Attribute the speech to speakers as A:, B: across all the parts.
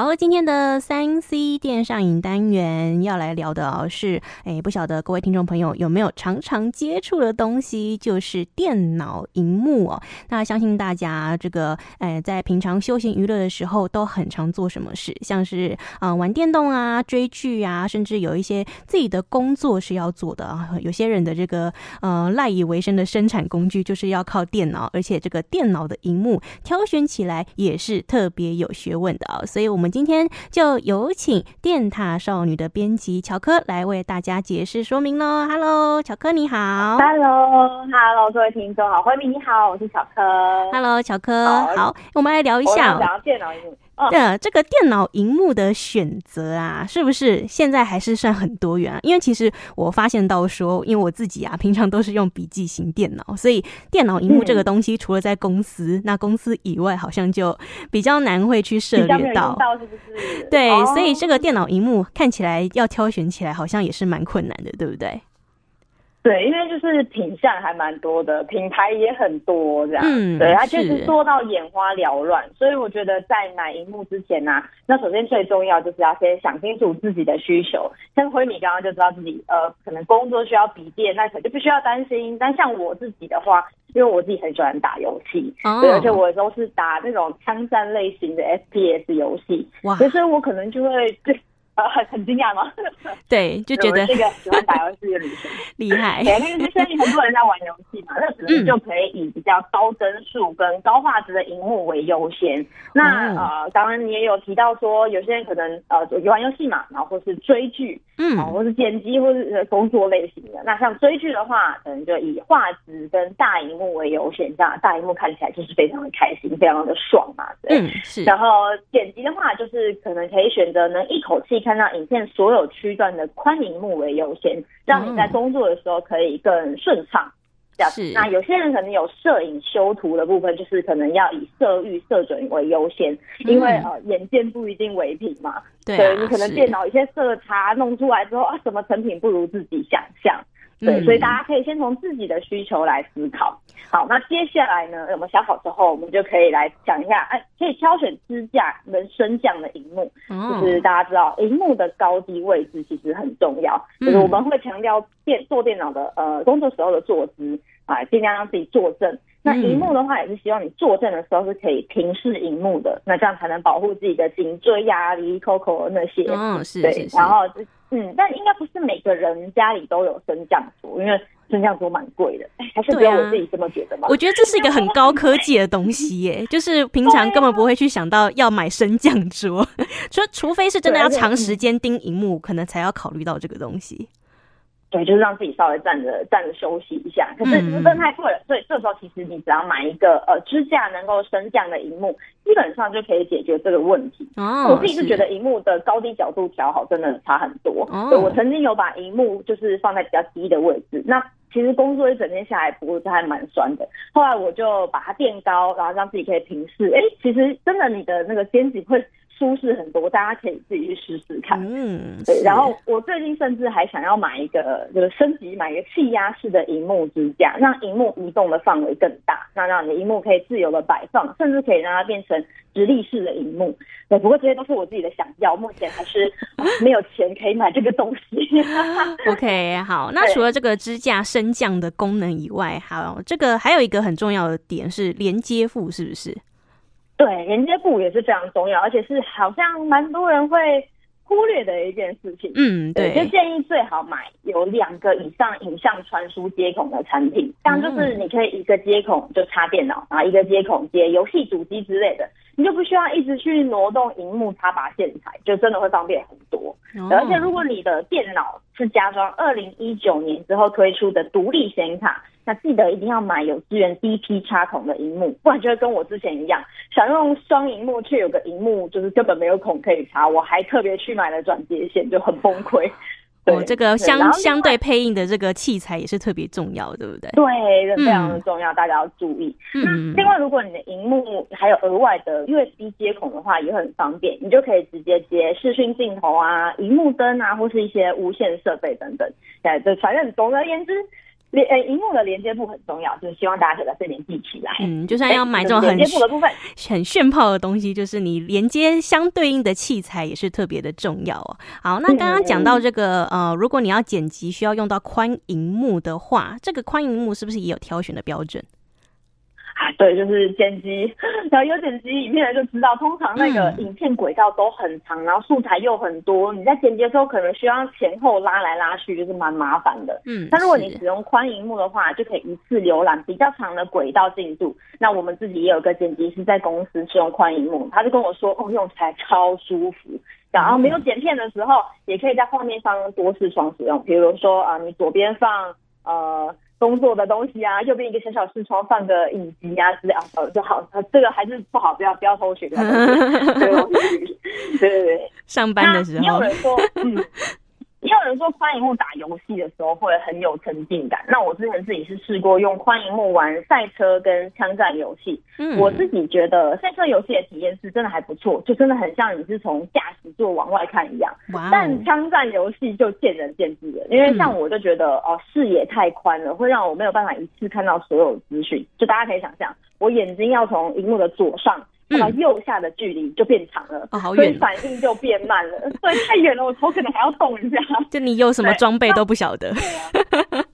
A: 好，今天的三 C 电上瘾单元要来聊的哦，是，哎，不晓得各位听众朋友有没有常常接触的东西，就是电脑荧幕哦。那相信大家这个，哎，在平常休闲娱乐的时候，都很常做什么事，像是啊、呃、玩电动啊、追剧啊，甚至有一些自己的工作是要做的啊。有些人的这个呃赖以为生的生产工具，就是要靠电脑，而且这个电脑的荧幕挑选起来也是特别有学问的啊、所以，我们今天就有请电塔少女的编辑乔科来为大家解释说明喽。Hello，乔科你好。
B: Hello，Hello，各位听众好，慧敏你好，我是乔科。
A: Hello，乔科好，好，我们来聊一下、哦。
B: 聊电脑荧幕。
A: 呃，这个电脑荧幕的选择啊，是不是现在还是算很多元啊？因为其实我发现到说，因为我自己啊，平常都是用笔记型电脑，所以电脑荧幕这个东西，除了在公司，嗯、那公司以外，好像就比较难会去涉猎到。
B: 到是不是？
A: 对，所以这个电脑荧幕看起来要挑选起来，好像也是蛮困难的，对不对？
B: 对，因为就是品相还蛮多的，品牌也很多，这样，
A: 嗯，
B: 对，它就是多到眼花缭乱，所以我觉得在买荧幕之前呢、啊，那首先最重要就是要先想清楚自己的需求。像辉米刚刚就知道自己呃，可能工作需要笔电，那可能就必须要担心。但像我自己的话，因为我自己很喜欢打游戏，
A: 哦、
B: 对，而且我都是打那种枪战类型的 FPS 游戏，哇，所以我可能就会对。呃，很很惊讶吗？
A: 对，就觉得
B: 这个喜欢打游戏的女生
A: 厉害。
B: 对，那个是现在很多人在玩游戏嘛，那可能就可以以比较高帧数跟高画质的荧幕为优先。嗯、那呃，当然你也有提到说，有些人可能呃玩游戏嘛，然后或是追剧，嗯，或是剪辑或是工作类型的。那像追剧的话，可能就以画质跟大荧幕为优先，这样大荧幕看起来就是非常的开心，非常的爽嘛。对，
A: 嗯，是。
B: 然后剪辑的话，就是可能可以选择能一口气。看到影片所有区段的宽荧幕为优先，让你在工作的时候可以更顺畅。这样子，那有些人可能有摄影修图的部分，就是可能要以色域色准为优先，因为呃眼见不一定为凭嘛。对，所以你可能电脑一些色差弄出来之后啊，什么成品不如自己想象。对，所以大家可以先从自己的需求来思考。好，那接下来呢，我们想好之后，我们就可以来讲一下，哎，可以挑选支架能升降的荧幕。就是大家知道，荧幕的高低位置其实很重要。就是我们会强调电做电脑的呃工作时候的坐姿啊，尽量让自己坐正。那荧幕的话，也是希望你坐正的时候是可以平视荧幕的，那这样才能保护自己的颈椎呀、离口口那些。
A: 嗯，是，
B: 对，然后。嗯，但应该不是每个人家里都有升降桌，因为升降桌蛮贵的。还是只有我自己这么觉得吗？
A: 我觉得这是一个很高科技的东西耶，就是平常根本不会去想到要买升降桌，除除非是真的要长时间盯荧幕，可能才要考虑到这个东西。
B: 对，就是让自己稍微站着站着休息一下。可是真的太贵了，所以这时候其实你只要买一个呃支架能够升降的荧幕，基本上就可以解决这个问题。哦，我自己是觉得荧幕的高低角度调好真的差很多。哦，我曾经有把荧幕就是放在比较低的位置，那其实工作一整天下来脖子还蛮酸的。后来我就把它垫高，然后让自己可以平视。哎，其实真的你的那个肩颈会。舒适很多，大家可以自己去试试看。嗯，对。然后我最近甚至还想要买一个，就是升级买一个气压式的荧幕支架，让荧幕移动的范围更大，那让你的荧幕可以自由的摆放，甚至可以让它变成直立式的荧幕。对，不过这些都是我自己的想要，目前还是没有钱可以买这个东西。
A: OK，好。那除了这个支架升降的功能以外，还有这个还有一个很重要的点是连接副，是不是？
B: 对，连接部也是非常重要，而且是好像蛮多人会忽略的一件事情。
A: 嗯，对，
B: 就建议最好买有两个以上影像传输接孔的产品，这样就是你可以一个接孔就插电脑，然后一个接孔接游戏主机之类的，你就不需要一直去挪动荧幕插拔线材，就真的会方便很多。哦，而且如果你的电脑是加装二零一九年之后推出的独立显卡。那记得一定要买有支援 DP 插孔的荧幕，不然就会跟我之前一样，想用双荧幕却有个荧幕就是根本没有孔可以插，我还特别去买了转接线，就很崩溃。
A: 哦，这个相相对配音的这个器材也是特别重要，对不对？
B: 对，非常的重要，嗯、大家要注意。嗯，另外，如果你的荧幕还有额外的 USB 接孔的话，也很方便，你就可以直接接视讯镜头啊、荧幕灯啊，或是一些无线设备等等。对，就反正总而言之。连呃，荧幕的连接部很重要，就是希望大家可以把这连记起来。
A: 嗯，就算要买这种很
B: 连接部的部分，
A: 很炫炮的东西，就是你连接相对应的器材也是特别的重要哦。好，那刚刚讲到这个、嗯、呃，如果你要剪辑需要用到宽荧幕的话，这个宽荧幕是不是也有挑选的标准？
B: 对，就是剪辑，然后有剪辑影片的就知道，通常那个影片轨道都很长，然后素材又很多，你在剪辑的时候可能需要前后拉来拉去，就是蛮麻烦的。嗯，那如果你使用宽荧幕的话，就可以一次浏览比较长的轨道进度。那我们自己也有个剪辑师在公司使用宽荧幕，他就跟我说，哦，用起来超舒服。然后没有剪片的时候，也可以在画面上多视窗使用，比如说啊，你左边放呃。工作的东西啊，右边一个小小视窗放个影集啊之类啊，就好。这个还是不好，不要不要偷学。对对对，
A: 上班的时候。
B: 也有人说，嗯。也有人说宽荧幕打游戏的时候会很有沉浸感。那我之前自己是试过用宽荧幕玩赛车跟枪战游戏。嗯，我自己觉得赛车游戏的体验是真的还不错，就真的很像你是从驾驶座往外看一样。哇！但枪战游戏就见仁见智了，因为像我就觉得哦，视野太宽了，会让我没有办法一次看到所有资讯。就大家可以想象，我眼睛要从荧幕的左上。然后右下的距离就变长了，嗯哦好远，所以反应就变慢了。对，太远了，我头可能还要动一下。
A: 就你有什么装备都不晓得。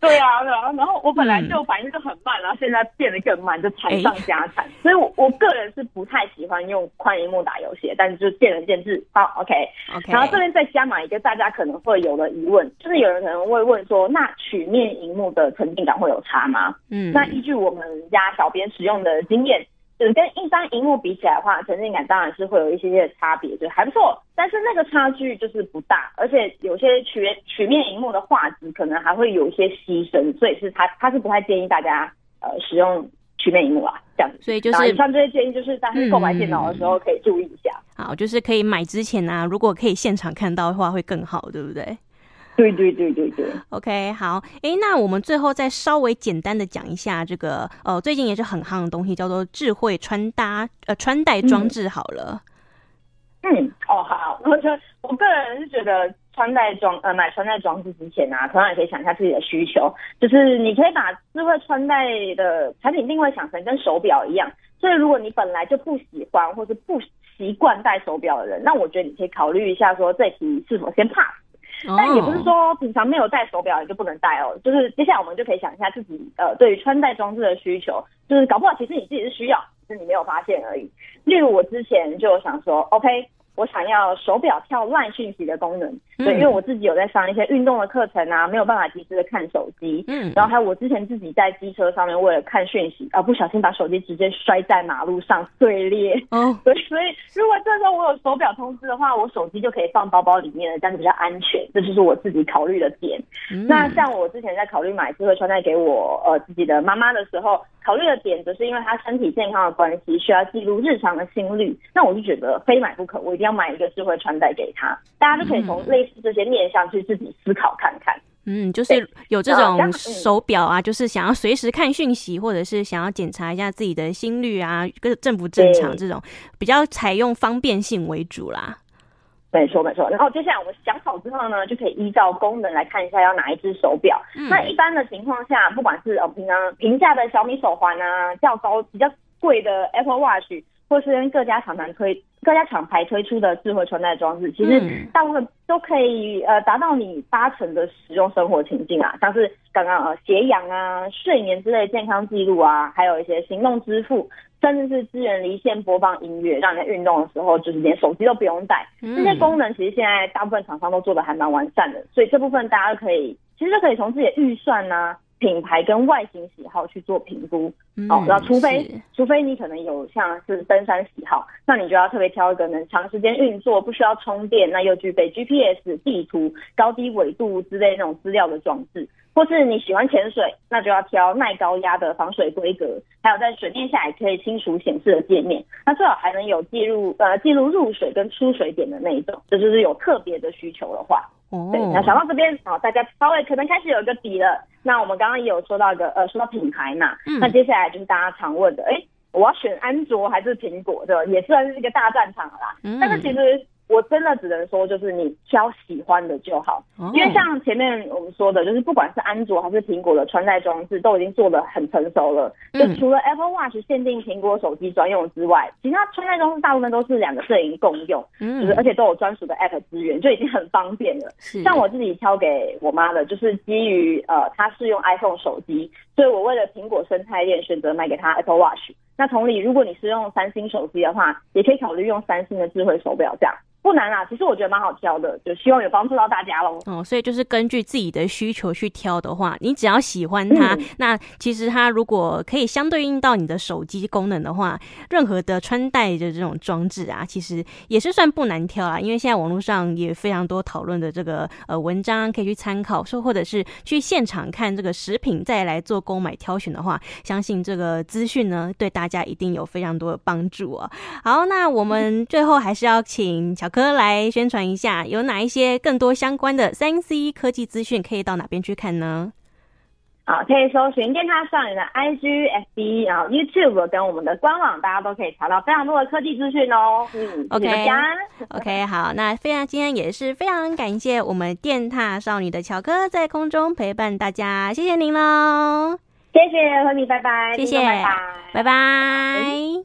B: 对啊，对啊。然后我本来就反应就很慢，然后现在变得更慢，就惨上加惨。所以我我个人是不太喜欢用宽荧幕打游戏，但是就见仁见智。好，OK，OK。然后这边再加码一个大家可能会有的疑问，就是有人可能会问说，那曲面荧幕的沉浸感会有差吗？嗯，那依据我们家小编使用的经验。就是跟一般荧幕比起来的话，沉浸感当然是会有一些些差别，就还不错。但是那个差距就是不大，而且有些曲曲面荧幕的画质可能还会有一些牺牲，所以是他他是不太建议大家呃使用曲面荧幕啊这样子。
A: 所以就是
B: 以上这些建议，就是大家购买电脑的时候可以注意一下。
A: 嗯、好，就是可以买之前啊，如果可以现场看到的话会更好，对不对？
B: 对对对对对
A: ，OK，好，哎，那我们最后再稍微简单的讲一下这个，呃，最近也是很夯的东西，叫做智慧穿搭，呃，穿戴装置。好了，
B: 嗯，嗯，哦，好，我觉得我个人是觉得穿戴装，呃，买穿戴装置之前啊，同样也可以想一下自己的需求，就是你可以把智慧穿戴的产品定位想成跟手表一样，所以如果你本来就不喜欢或是不习惯戴手表的人，那我觉得你可以考虑一下，说这题是否先 pass。但也不是说平常没有戴手表你就不能戴哦，就是接下来我们就可以想一下自己呃对于穿戴装置的需求，就是搞不好其实你自己是需要，只是你没有发现而已。例如我之前就想说，OK。我想要手表跳 LINE 讯息的功能，对，因为我自己有在上一些运动的课程啊，没有办法及时的看手机，嗯，然后还有我之前自己在机车上面为了看讯息，啊，不小心把手机直接摔在马路上碎裂，哦，对，所以如果这时候我有手表通知的话，我手机就可以放包包里面了，这样子比较安全，这就是我自己考虑的点。嗯、那像我之前在考虑买智慧穿戴给我呃自己的妈妈的时候，考虑的点则是因为他身体健康的关系，需要记录日常的心率，那我就觉得非买不可，我一定。要买一个智慧穿戴给他，大家就可以从类似这些面向去自己思考看看。
A: 嗯，就是有这种手表啊，就是想要随时看讯息，或者是想要检查一下自己的心率啊，跟正不正常这种，比较采用方便性为主啦。
B: 没错没错。然后接下来我们想好之后呢，就可以依照功能来看一下要哪一只手表。嗯。那一般的情况下，不管是呃平常平价的小米手环啊，较高比较贵的 Apple Watch。或是跟各家厂牌推各家厂牌推出的智慧穿戴装置，其实大部分都可以呃达到你八成的使用生活情境啊，像是刚刚呃血氧啊、睡眠之类健康记录啊，还有一些行动支付，甚至是支援离线播放音乐，让你在运动的时候就是连手机都不用带。这些功能其实现在大部分厂商都做的还蛮完善的，所以这部分大家都可以其实就可以从自己的预算呐、啊。品牌跟外形喜好去做评估，哦，那除非除非你可能有像是登山喜好，那你就要特别挑一个能长时间运作、不需要充电，那又具备 GPS 地图、高低纬度之类那种资料的装置，或是你喜欢潜水，那就要挑耐高压的防水规格，还有在水面下也可以清楚显示的界面，那最好还能有记录呃记录入水跟出水点的那一种，这就是有特别的需求的话。对，那想到这边，好，大家稍微可能开始有一个底了。那我们刚刚也有说到一个，呃，说到品牌嘛，嗯，那接下来就是大家常问的，哎，我要选安卓还是苹果，对吧？也算是一个大战场了啦。嗯，但是其实我真的只能说，就是你挑喜欢的就好，哦、因为像前面我们说的，就是不管是安卓还是苹果的穿戴装置，都已经做得很成熟了。嗯、就除了 Apple Watch 限定苹果手机专用之外，其他穿戴装置大部分都是两个阵营共用，嗯，就是而且都有专属的 App 资源，就已经很方便了。像我自己挑给我妈的，就是基于呃，她是用 iPhone 手机，所以我为了苹果生态链选择买给她 Apple Watch。那同理，如果你是用三星手机的话，也可以考虑用三星的智慧手表这样。不难啊，其实我觉得蛮好挑的，就希望有帮助到大家喽。
A: 哦，所以就是根据自己的需求去挑的话，你只要喜欢它，嗯、那其实它如果可以相对应到你的手机功能的话，任何的穿戴的这种装置啊，其实也是算不难挑啦。因为现在网络上也非常多讨论的这个呃文章可以去参考，说或者是去现场看这个食品再来做购买挑选的话，相信这个资讯呢对大家一定有非常多的帮助啊。好，那我们最后还是要请巧科来宣传一下，有哪一些更多相关的三 C 科技资讯，可以到哪边去看呢？
B: 好，可以搜寻电塔少女的 IG、FB，然后 YouTube 跟我们的官网，大家都可以查到非常多的科技资讯哦。嗯
A: ，OK，OK，好，那非常今天也是非常感谢我们电塔少女的乔哥在空中陪伴大家，谢谢您喽，
B: 谢谢和你，拜拜，
A: 谢谢，拜拜。拜拜。